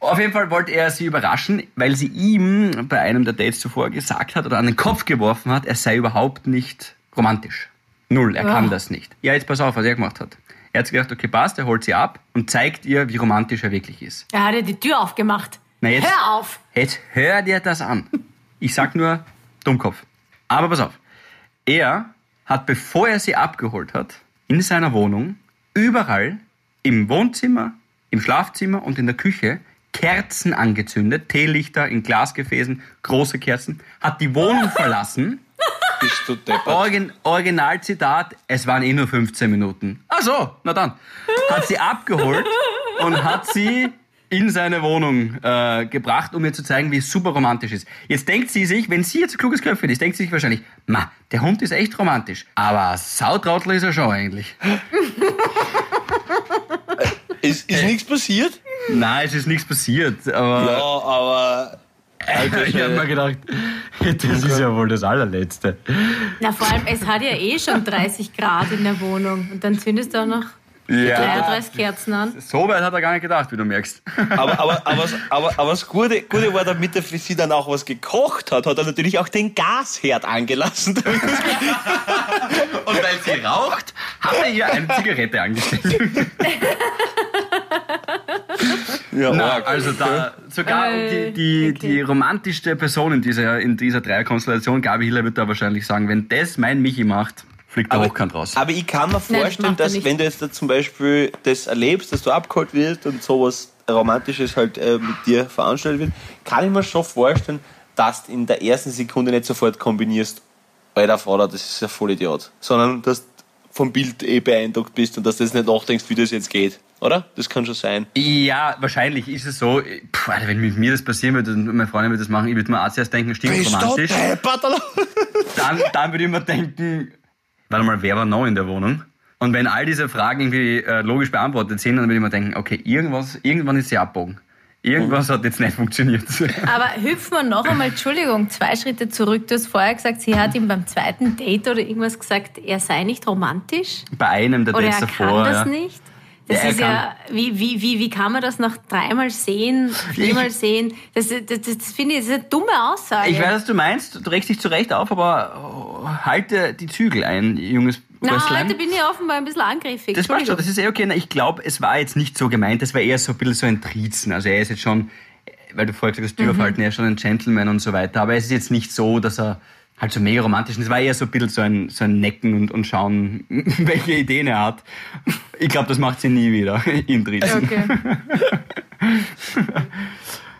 Auf jeden Fall wollte er sie überraschen, weil sie ihm bei einem der Dates zuvor gesagt hat oder an den Kopf geworfen hat, er sei überhaupt nicht romantisch. Null, er kann
Ja.
das nicht. Ja, jetzt pass auf, was er gemacht hat. Er hat gedacht, okay, passt, er holt sie ab und zeigt ihr, wie romantisch er wirklich ist.
Er hat ja die Tür aufgemacht.
Na, jetzt-
Hör auf!
Jetzt hör dir das an. Ich sag nur Dummkopf. Aber pass auf. Er hat, bevor er sie abgeholt hat, in seiner Wohnung überall im Wohnzimmer, im Schlafzimmer und in der Küche Kerzen angezündet, Teelichter in Glasgefäßen, große Kerzen, hat die Wohnung verlassen.
Bist du deppert?
Origin, Originalzitat, es waren eh nur 15 Minuten. Ach so, na dann. Hat sie abgeholt und hat sie in seine Wohnung äh, gebracht, um ihr zu zeigen, wie es super romantisch ist. Jetzt denkt sie sich, wenn sie jetzt ein kluges Köpfchen ist, denkt sie sich wahrscheinlich, ma, der Hund ist echt romantisch. Aber sautrautler ist er schon eigentlich.
Ist, ist nichts passiert?
Nein, es ist nichts passiert. Aber
Ja, aber. Alter,
ich habe mir gedacht, das ist ja wohl das allerletzte.
Na, vor allem, es hat ja eh schon 30 Grad in der Wohnung. Und dann zündest du auch noch oder 30 Kerzen an.
So weit hat er gar nicht gedacht, wie du merkst.
aber, aber, aber, aber, aber das Gute, Gute war, damit er für sie dann auch was gekocht hat, hat er natürlich auch den Gasherd angelassen.
Und weil sie raucht, hat er ihr eine Zigarette angestellt.
ja,
Na,
arg.
also da sogar
Äh,
die, die,
okay.
die romantischste Person in dieser, in dieser Dreierkonstellation, Gabi Hiller wird da wahrscheinlich sagen, wenn das mein Michi macht, fliegt der Hochkant raus.
Aber ich kann mir vorstellen,
er
dass wenn du jetzt da zum Beispiel das erlebst, dass du abgeholt wirst und sowas Romantisches halt äh, mit dir veranstaltet wird, kann ich mir schon vorstellen, dass du in der ersten Sekunde nicht sofort kombinierst, alter Vater, das ist ja voll Idiot. Sondern dass du vom Bild eh beeindruckt bist und dass du jetzt nicht nachdenkst, wie das jetzt geht. Oder? Das kann schon sein.
Ja, wahrscheinlich ist es so. Puh, Alter, wenn mit mir das passieren würde und meine Freundin würde das machen, ich würde mir auch zuerst denken, stimmt romantisch.
deppert?
Dann, dann würde ich mir denken, warte mal, wer war noch in der Wohnung? Und wenn all diese Fragen irgendwie äh, logisch beantwortet sind, dann würde ich mir denken, okay, irgendwas, irgendwann ist sie abbogen. Irgendwas hat jetzt nicht funktioniert.
Aber hüpfen wir noch einmal, Entschuldigung, zwei Schritte zurück. Du hast vorher gesagt, sie hat ihm beim zweiten Date oder irgendwas gesagt, er sei nicht romantisch.
Bei einem der
Oder
Dates
er
davor.
kann das
ja.
nicht. Das
Ja,
ist ja, wie, wie, wie, wie kann man das nach dreimal sehen, viermal sehen? Das, das, das, das finde ich, das ist eine dumme Aussage.
Ich weiß, was du meinst. Du regst dich zu Recht auf, aber oh, halte die Zügel ein, junges
Na,
Rösslein.
heute bin ich offenbar ein bisschen angriffig.
Das passt schon, das ist eh okay. Ich glaube, es war jetzt nicht so gemeint, das war eher so ein bisschen so ein Trizen. Also er ist jetzt schon, weil du vorher gesagt hast, Tür aufhalten, er ist schon ein Gentleman und so weiter. Aber es ist jetzt nicht so, dass er halt so mega romantisch ist. Es war eher so ein bisschen so ein, so ein Necken und, und schauen, welche Ideen er hat. Ich glaube, das macht sie nie wieder, ihn Trizen.
Okay.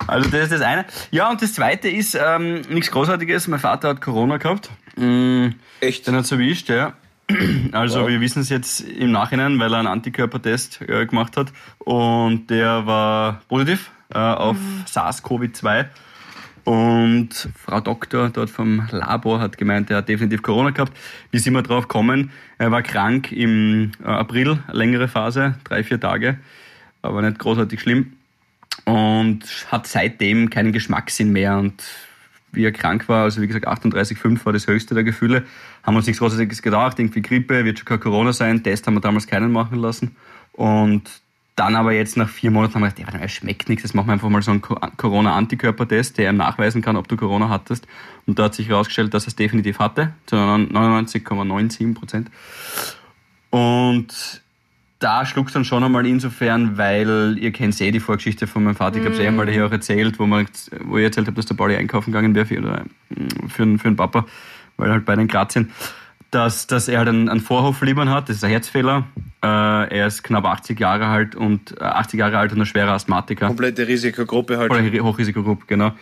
Also das ist das eine. Ja, und das zweite ist ähm, nichts Großartiges. Mein Vater hat Corona gehabt. Mm,
Echt?
Den hat es erwischt, ja. Also
Wow.
wir wissen es jetzt im Nachhinein, weil er einen Antikörpertest äh, gemacht hat und der war positiv äh, auf SARS-CoV-2. Und Frau Doktor dort vom Labor hat gemeint, er hat definitiv Corona gehabt. Wie sind wir drauf gekommen? Er war krank im äh, April, längere Phase, drei, vier Tage, aber nicht großartig schlimm. Und hat seitdem keinen Geschmackssinn mehr. Und wie er krank war, also wie gesagt 38,5 war das höchste der Gefühle, haben uns nichts Großartiges gedacht, irgendwie Grippe, wird schon kein Corona sein, Test haben wir damals keinen machen lassen. Und dann aber jetzt nach vier Monaten haben wir gedacht, ja, es schmeckt nichts, jetzt machen wir einfach mal so einen Corona-Antikörpertest, der ihm nachweisen kann, ob du Corona hattest. Und da hat sich herausgestellt, dass er es definitiv hatte, zu 99,97 Prozent. Und da schluckst dann schon einmal insofern, weil ihr kennt eh die Vorgeschichte von meinem Vater, ich habe es mm. eh einmal hier auch erzählt, wo, man, wo ich erzählt habe, dass der Pauli einkaufen gegangen wäre für, oder, für, für den Papa, weil halt beide in Graz sind dass, dass er halt einen, einen Vorhofflimmern hat, das ist ein Herzfehler. Äh, er ist knapp 80 Jahre alt und äh, 80 Jahre alt und ein schwerer Asthmatiker.
Komplette Risikogruppe halt.
Oder Hochrisikogruppe, genau.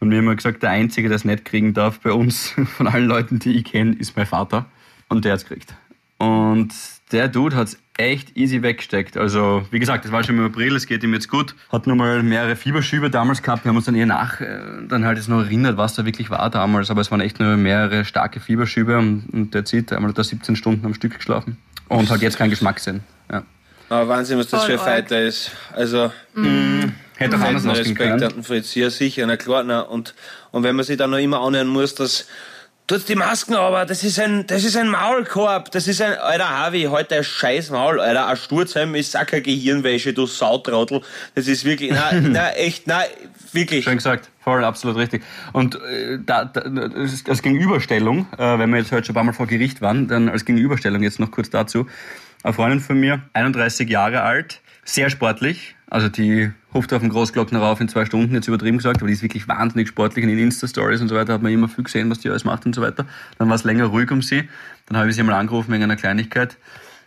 Und wir haben gesagt, der Einzige, der es nicht kriegen darf bei uns, von allen Leuten, die ich kenne, ist mein Vater. Und der hat es gekriegt. Und der Dude hat es echt easy weggesteckt. Also, wie gesagt, das war schon im April, es geht ihm jetzt gut. Hat nochmal mehrere Fieberschübe damals gehabt. Wir haben uns dann eher nach, äh, dann halt jetzt noch erinnert, was da wirklich war damals. Aber es waren echt nur mehrere starke Fieberschübe und, und der zieht einmal da 17 Stunden am Stück geschlafen. Und hat jetzt keinen Geschmackssinn. Ja.
Aber Wahnsinn, was das Voll für ein Fighter ist. Also,
mm. hätte auch anders.
Respekt an Fritz, ja sicher, na klar. Na, und, und wenn man sich dann noch immer anhören muss, dass Tut die Masken aber, das ist ein, das ist ein Maulkorb, das ist ein, alter Harvey, heute ein scheiß Maul, alter, ein Sturzheim ist keine Gehirnwäsche, du Sautrottel. Das ist wirklich, na, na, echt, na, wirklich.
Schön gesagt, voll, absolut richtig. Und äh, da, da, als Gegenüberstellung, äh, wenn wir jetzt heute schon ein paar Mal vor Gericht waren, dann als Gegenüberstellung jetzt noch kurz dazu. Eine Freundin von mir, 31 Jahre alt, sehr sportlich, also die ruft auf den Großglockner rauf in zwei Stunden, jetzt übertrieben gesagt, aber die ist wirklich wahnsinnig sportlich und in Insta-Stories und so weiter hat man immer viel gesehen, was die alles macht und so weiter. Dann war es länger ruhig um sie. Dann habe ich sie mal angerufen wegen einer Kleinigkeit,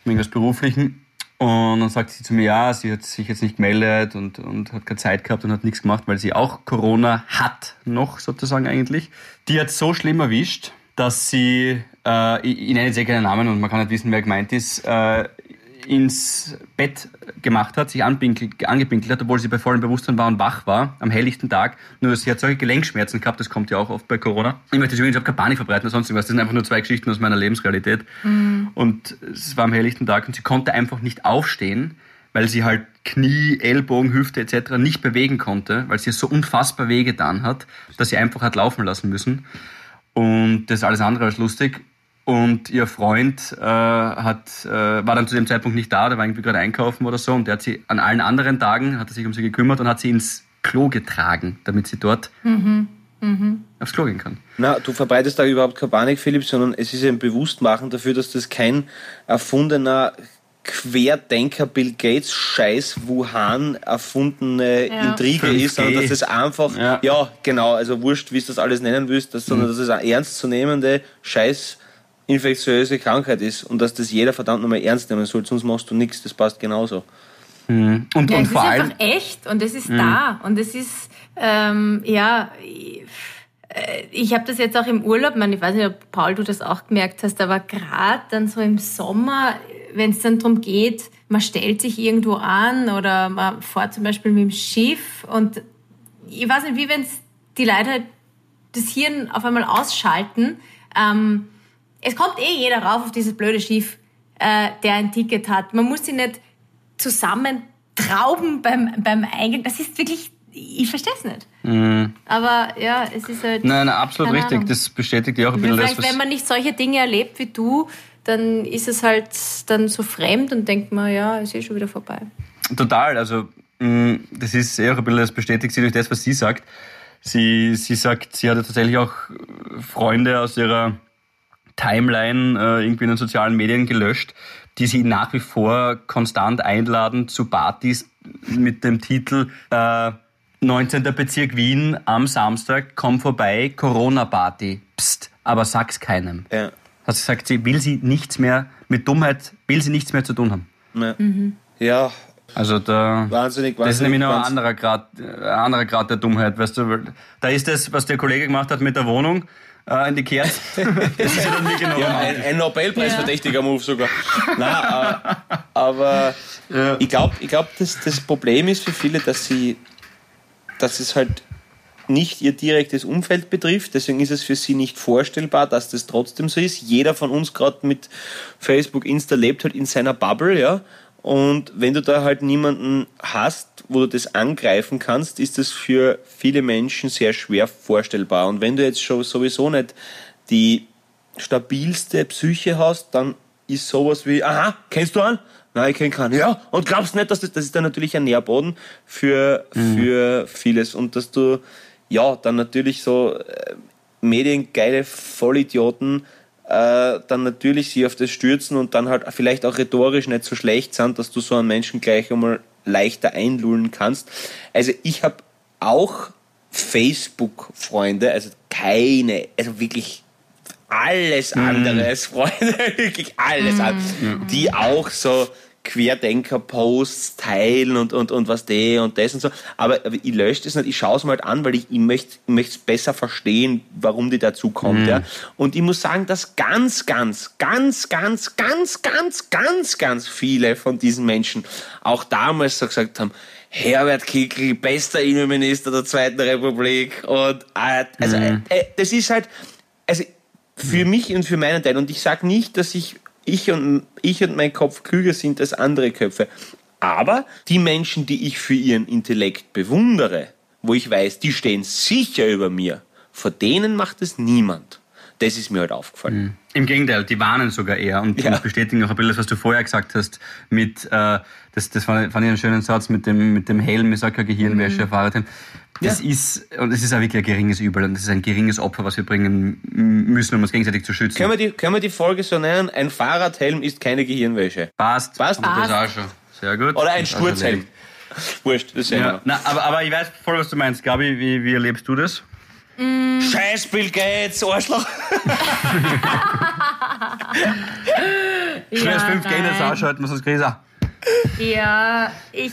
wegen was Beruflichen. Und dann sagt sie zu mir, ja, sie hat sich jetzt nicht gemeldet und, und hat keine Zeit gehabt und hat nichts gemacht, weil sie auch Corona hat, noch sozusagen eigentlich. Die hat so schlimm erwischt, dass sie, äh, ich, ich nenne jetzt eh keinen Namen und man kann nicht wissen, wer gemeint ist, äh, ins Bett gemacht hat, sich angepinkelt hat, obwohl sie bei vollem Bewusstsein war und wach war, am helllichten Tag. Nur sie hat solche Gelenkschmerzen gehabt, das kommt ja auch oft bei Corona. Ich möchte übrigens auch keine Panik verbreiten oder sonst irgendwas. Das sind einfach nur zwei Geschichten aus meiner Lebensrealität. Mhm. Und es war am helllichten Tag und sie konnte einfach nicht aufstehen, weil sie halt Knie, Ellbogen, Hüfte etc. nicht bewegen konnte, weil sie es so unfassbar wehgetan hat, dass sie einfach hat laufen lassen müssen. Und das ist alles andere als lustig. Und ihr Freund äh, hat, äh, war dann zu dem Zeitpunkt nicht da, der war irgendwie gerade einkaufen oder so. Und der hat sie an allen anderen Tagen, hat er sich um sie gekümmert und hat sie ins Klo getragen, damit sie dort mhm. Mhm. aufs Klo gehen kann.
Na, du verbreitest da überhaupt keine Panik, Philipp, sondern es ist ein Bewusstmachen dafür, dass das kein erfundener Querdenker Bill Gates Scheiß Wuhan erfundene ja. Intrige 5G. ist, sondern dass es einfach, ja. ja. genau, also wurscht, wie du das alles nennen willst, dass, sondern mhm. dass es eine ernstzunehmende Scheiß infektiöse Krankheit ist und dass das jeder verdammt nochmal ernst nehmen soll, sonst machst du nichts, das passt genauso.
Mhm. Und, ja, und es vor ist allem einfach echt und es ist mhm. da und es ist, ähm, ja, ich habe das jetzt auch im Urlaub, ich weiß nicht, ob Paul, du das auch gemerkt hast, aber gerade dann so im Sommer, wenn es dann darum geht, man stellt sich irgendwo an oder man fährt zum Beispiel mit dem Schiff und ich weiß nicht, wie wenn es die Leute halt das Hirn auf einmal ausschalten, ähm, es kommt eh jeder rauf auf dieses blöde Schiff, äh, der ein Ticket hat. Man muss sie nicht zusammen trauben beim, beim Eingang. Das ist wirklich, ich verstehe es nicht. Mhm. Aber ja, es ist halt.
Nein, nein absolut richtig. Ahnung. Das bestätigt ja auch ein bisschen
Vielleicht, das, wenn man nicht solche Dinge erlebt wie du, dann ist es halt dann so fremd und denkt man, ja, ist eh schon wieder vorbei.
Total. Also, mm, das ist eher ein bisschen, das bestätigt sie durch das, was sie sagt. Sie, sie sagt, sie hatte tatsächlich auch Freunde aus ihrer Timeline äh, irgendwie in den sozialen Medien gelöscht, die sie nach wie vor konstant einladen zu Partys mit dem Titel äh, 19. Bezirk Wien am Samstag, komm vorbei, Corona-Party. Psst, aber sag's keinem. Ja. Also sagt sie, will sie nichts mehr, mit Dummheit will sie nichts mehr zu tun haben.
Ja. Mhm. ja.
Also da,
wahnsinnig, wahnsinnig,
das ist nämlich noch ein anderer Grad, ein anderer Grad der Dummheit, weißt du. Da ist das, was der Kollege gemacht hat mit der Wohnung äh, in die Kerze.
das ist ja dann nicht genau ja, ein, ein Nobelpreisverdächtiger Move sogar. Nein, äh, aber ja. ich glaube, ich glaub, das, das Problem ist für viele, dass sie, dass es halt nicht ihr direktes Umfeld betrifft. Deswegen ist es für sie nicht vorstellbar, dass das trotzdem so ist. Jeder von uns gerade mit Facebook, Insta lebt halt in seiner Bubble, ja. Und wenn du da halt niemanden hast, wo du das angreifen kannst, ist das für viele Menschen sehr schwer vorstellbar. Und wenn du jetzt schon sowieso nicht die stabilste Psyche hast, dann ist sowas wie, aha, kennst du einen? Nein, ich kenne keinen. Ja, und glaubst nicht, dass das, das ist dann natürlich ein Nährboden für, für vieles und dass du, ja, dann natürlich so äh, mediengeile Vollidioten äh, dann natürlich sie auf das stürzen und dann halt vielleicht auch rhetorisch nicht so schlecht sind, dass du so einen Menschen gleich einmal leichter einlullen kannst. Also ich habe auch Facebook-Freunde, also keine, also wirklich alles andere als Freunde, wirklich alles andere, die auch so Querdenker-Posts teilen und, und, und was die und das und so. Aber, aber ich lösche das nicht, ich schaue es mal halt an, weil ich, ich möchte ich möchte es besser verstehen, warum die dazu kommt. Ja. Und ich muss sagen, dass ganz, ganz, ganz, ganz, ganz, ganz, ganz, ganz viele von diesen Menschen auch damals so gesagt haben, Herbert Kickl, bester Innenminister der Zweiten Republik. Und äh, also äh, äh, das ist halt, also für mich und für meinen Teil. Und ich sage nicht, dass ich, ich, und, ich und mein Kopf klüger sind als andere Köpfe. Aber die Menschen, die ich für ihren Intellekt bewundere, wo ich weiß, die stehen sicher über mir, vor denen macht es niemand. Das ist mir halt aufgefallen.
Im Gegenteil, die warnen sogar eher und,
Ja.
und bestätigen auch ein bisschen das, was du vorher gesagt hast, mit, äh, das, das fand, fand ich einen schönen Satz mit dem, mit dem Helm, ich sag ja Gehirnwäsche, Fahrrad. Das
Ja.
ist, und es ist auch wirklich ein geringes Übel und das ist ein geringes Opfer, was wir bringen müssen, um uns gegenseitig zu schützen.
Können wir, die, können wir die Folge so nennen? Ein Fahrradhelm ist keine Gehirnwäsche.
Passt.
Passt.
Das ist auch schon. Sehr gut.
Oder ein
Das ist
Sturzhelm.
erledigt.
Wurscht, das sehen
Ja,
wir.
na, aber, aber ich weiß voll, was du meinst. Gabi, wie, wie erlebst du das?
Scheiß Bill Gates, Arschloch.
Schnell
Ja,
5G jetzt
nein.
ausschalten, was das auch.
Ja, ich,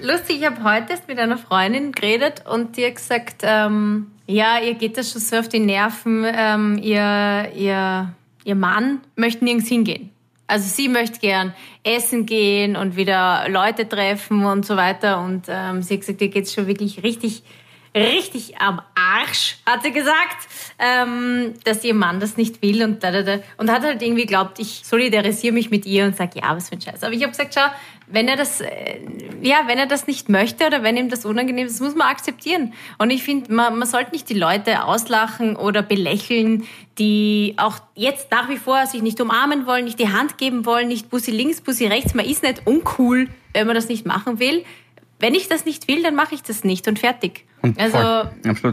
lustig, ich habe heute erst mit einer Freundin geredet und die hat gesagt, ähm, ja, ihr geht das schon so auf die Nerven, ähm, ihr, ihr, ihr Mann möchte nirgends hingehen. Also sie möchte gern essen gehen und wieder Leute treffen und so weiter und ähm, sie hat gesagt, ihr geht's schon wirklich richtig, richtig am Arsch, hat sie gesagt, ähm, dass ihr Mann das nicht will und da, da, da. Und hat halt irgendwie glaubt, ich solidarisiere mich mit ihr und sage, ja, was für ein Scheiß. Aber ich habe gesagt, schau, wenn er das, äh, ja, wenn er das nicht möchte oder wenn ihm das unangenehm ist, muss man akzeptieren. Und ich finde, man, man sollte nicht die Leute auslachen oder belächeln, die auch jetzt nach wie vor sich nicht umarmen wollen, nicht die Hand geben wollen, nicht Bussi links, Bussi rechts. Man ist nicht uncool, wenn man das nicht machen will. Wenn ich das nicht will, dann mache ich das nicht und fertig.
Und
also,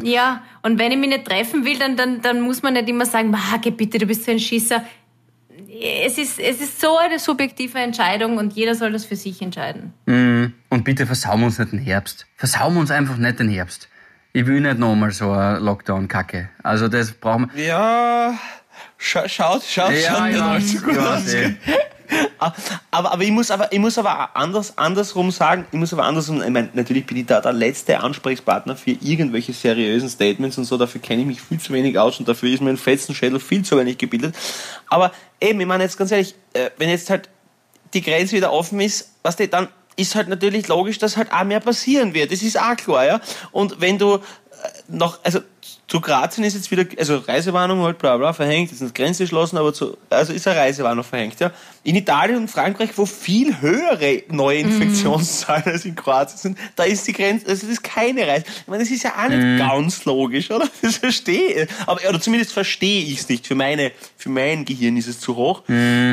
ja, und wenn ich mich nicht treffen will, dann, dann, dann muss man nicht immer sagen, "Ma, geh bitte, du bist so ein Schisser. Es ist, es ist so eine subjektive Entscheidung und jeder soll das für sich entscheiden.
Und bitte versauen wir uns nicht den Herbst. Versauen wir uns einfach nicht den Herbst. Ich will nicht nochmal so eine Lockdown-Kacke. Also das brauchen wir.
Ja, scha schaut, schaut schon nicht allzu gut aus. Aber, aber ich muss aber, ich muss aber anders, andersrum sagen, ich muss aber andersrum, ich meine, natürlich bin ich da der letzte Ansprechpartner für irgendwelche seriösen Statements und so, dafür kenne ich mich viel zu wenig aus und dafür ist mein Fetzenschädel viel zu wenig gebildet. Aber eben, ich meine jetzt ganz ehrlich, äh, wenn jetzt halt die Grenze wieder offen ist, was die dann ist halt natürlich logisch, dass halt auch mehr passieren wird. Das ist auch klar, ja. Und wenn du äh, noch, also zu Kroatien ist jetzt wieder, also Reisewarnung halt bla bla verhängt, jetzt ist die Grenze geschlossen, aber zu, also ist eine Reisewarnung verhängt, ja. In Italien und Frankreich, wo viel höhere neue Infektionszahlen als in Kroatien sind, da ist die Grenze, also das ist keine Reise. Ich meine, das ist ja auch nicht ganz logisch, oder? Das verstehe ich. Aber, oder zumindest verstehe ich es nicht. Für meine, für mein Gehirn ist es zu hoch.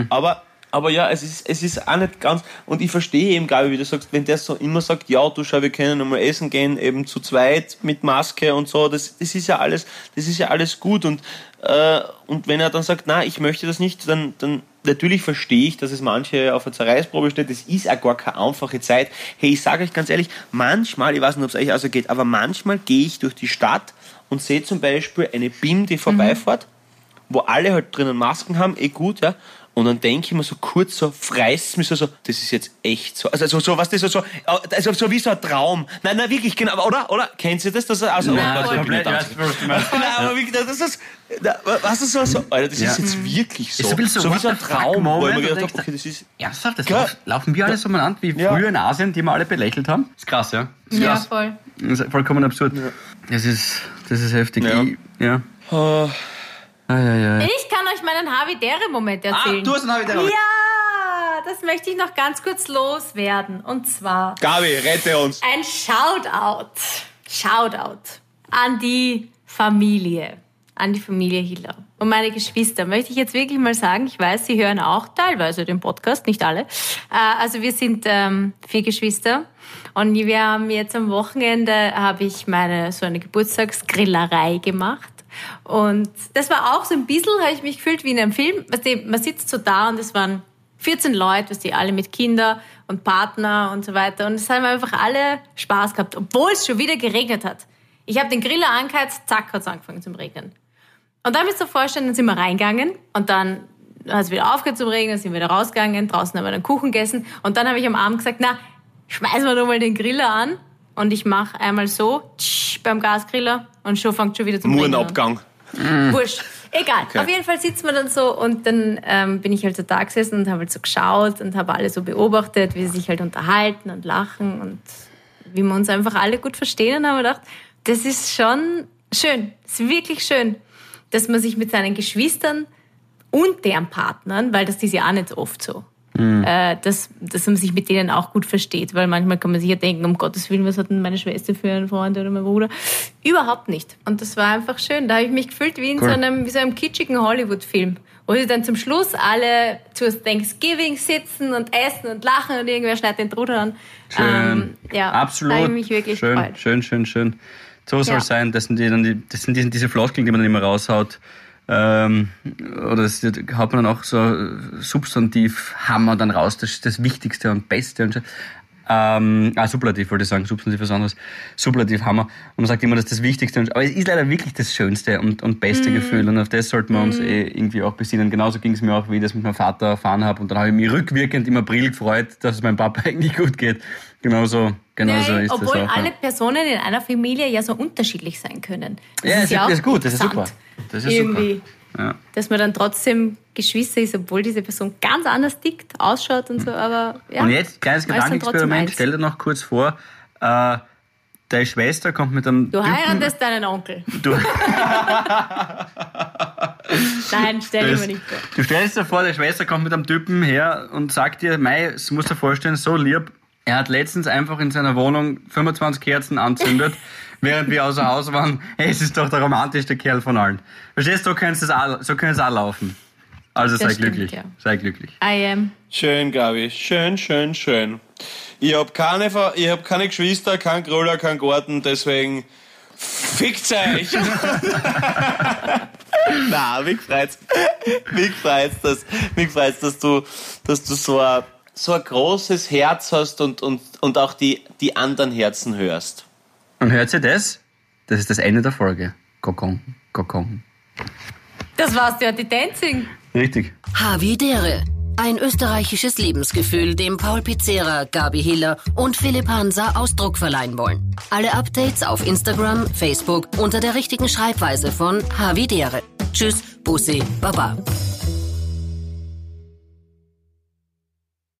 Aber aber ja, es ist, es ist auch nicht ganz, und ich verstehe eben, Gabi, wie du sagst, wenn der so immer sagt, ja, du schau, wir können einmal essen gehen, eben zu zweit mit Maske und so, das, das ist ja alles, das ist ja alles gut und, äh, und wenn er dann sagt, na, ich möchte das nicht, dann, dann, natürlich verstehe ich, dass es manche auf der Zerreißprobe steht, das ist auch gar keine einfache Zeit. Hey, ich sage euch ganz ehrlich, manchmal, ich weiß nicht, ob es euch also geht, aber manchmal gehe ich durch die Stadt und sehe zum Beispiel eine BIM, die vorbeifährt, wo alle halt drinnen Masken haben, eh gut, ja. Und dann denke ich mir so kurz so, freist mich so, so, das ist jetzt echt so. Also so, so was das so, so, also so wie so ein Traum. Nein, nein, wirklich, genau, oder? Oder? Kennt ihr das? das also,
Nein,
oh,
also
Gott, ich nicht
ich weiß, was du meinst.
Nein, aber wirklich, das ist, was ist so, so, Alter, das
Ja.
ist jetzt wirklich so.
Ist ein so
so wie so ein Traum, wo ich
Moment
mir gedacht habe, okay, das ist,
Ernsthaft? Das
Klar.
lauf, laufen wir alle so mal an wie
Ja.
früher in Asien, die wir alle belächelt haben? Das ist krass, ja? Ist
Ja,
krass.
voll.
Das ist vollkommen absurd. Das, ist, das ist heftig.
Ja.
Ich, ja.
oh,
Ah, ja, ja.
Ich kann euch meinen Havidere-Moment erzählen.
hast einen Havidere.
Ja, das möchte ich noch ganz kurz loswerden. Und zwar
Gabi, rette uns.
ein Shoutout. Shoutout an die Familie. an die Familie Hiller und meine Geschwister. Möchte ich jetzt wirklich mal sagen, ich weiß, sie hören auch teilweise den Podcast, nicht alle. Äh, also wir sind ähm, vier Geschwister und wir haben jetzt am Wochenende habe ich meine so eine Geburtstagsgrillerei gemacht. Und das war auch so ein bisschen, habe ich mich gefühlt wie in einem Film. Man sitzt so da und es waren 14 Leute, was die alle mit Kinder und Partner und so weiter. Und es haben einfach alle Spaß gehabt, obwohl es schon wieder geregnet hat. Ich habe den Griller angeheizt, zack, hat es angefangen zu regnen. Und dann müsst ihr vorstellen, dann sind wir reingegangen und dann hat es wieder aufgehört zu regnen, sind wir wieder rausgegangen, draußen haben wir dann Kuchen gegessen und dann habe ich am Abend gesagt, na, schmeißen wir doch mal den Griller an und ich mache einmal so tsch, beim Gasgriller und schon fängt schon wieder zum
Regnen Abgang.
Mhm. Wurscht. Egal. Okay. Auf jeden Fall sitzt man dann so und dann ähm, bin ich halt so da gesessen und habe halt so geschaut und habe alle so beobachtet, wie sie sich halt unterhalten und lachen und wie wir uns einfach alle gut verstehen und haben gedacht, das ist schon schön. Das ist wirklich schön, dass man sich mit seinen Geschwistern und deren Partnern, weil das ist ja auch nicht oft so, mhm. äh, dass, dass man sich mit denen auch gut versteht. Weil manchmal kann man sich ja denken, um Gottes Willen, was hat denn meine Schwester für einen Freund oder mein Bruder? Überhaupt nicht. Und das war einfach schön. Da habe ich mich gefühlt wie in cool. so einem, wie so einem kitschigen Hollywood-Film. Wo sie dann zum Schluss alle zu Thanksgiving sitzen und essen und lachen und irgendwer schneidet den Truder an.
Schön. Ähm, ja, Absolut. Da habe ich mich wirklich schön, gefreut. Schön, schön, schön. So soll es ja. sein. Das sind, die, das sind diese, diese Floskeln, die man dann immer raushaut. Ähm, oder das haut man dann auch so Substantivhammer dann raus, das, das Wichtigste und Beste und so. Ähm, ah, Superlativ wollte ich sagen, Substantiv was anderes. Superlativhammer. Und man sagt immer, das ist das Wichtigste. Aber es ist leider wirklich das schönste und, und beste mm. Gefühl. Und auf das sollten wir uns mm. eh irgendwie auch besinnen. Genauso ging es mir auch, wie ich das mit meinem Vater erfahren habe. Und dann habe ich mich rückwirkend im April gefreut, dass es meinem Papa eigentlich gut geht. Genauso, genauso Nein, ist
obwohl
das
auch. alle Personen in einer Familie ja so unterschiedlich sein können.
Das ja, ist, ja das ist gut, das ist super. Das ist
irgendwie. super. Ja. Dass man dann trotzdem Geschwister ist, obwohl diese Person ganz anders tickt, ausschaut und so. Aber, ja,
und jetzt, kleines Gedankenexperiment, stell dir noch kurz vor, äh, deine Schwester kommt mit einem.
Du heiratest deinen Onkel. Du Nein, stell dir mal nicht vor.
Du stellst dir vor, deine Schwester kommt mit einem Typen her und sagt dir, Mei, das musst du dir vorstellen, so lieb. Er hat letztens einfach in seiner Wohnung 25 Kerzen anzündet. während wir außer Haus waren, hey, es ist doch der romantischste Kerl von allen. Verstehst du, so könnte es auch, so laufen. Also sei stimmt, glücklich. Ja. Sei glücklich.
I am.
Schön, Gabi. Schön, schön, schön. Ich habe keine, hab keine Geschwister, keinen Gröller, keinen Garten, deswegen fickt euch! Na, mich freut's. Mich freut's, dass, mich freut's, dass du, dass du so ein, so ein großes Herz hast und, und, und auch die, die anderen Herzen hörst.
Und hört ihr das? Das ist das Ende der Folge. Kokon, Kokon.
Das war's, Dirty Dancing.
Richtig.
Havidere. Ein österreichisches Lebensgefühl, dem Paul Pizzera, Gabi Hiller und Philipp Hansa Ausdruck verleihen wollen. Alle Updates auf Instagram, Facebook unter der richtigen Schreibweise von Havidere. Tschüss, Bussi, Baba.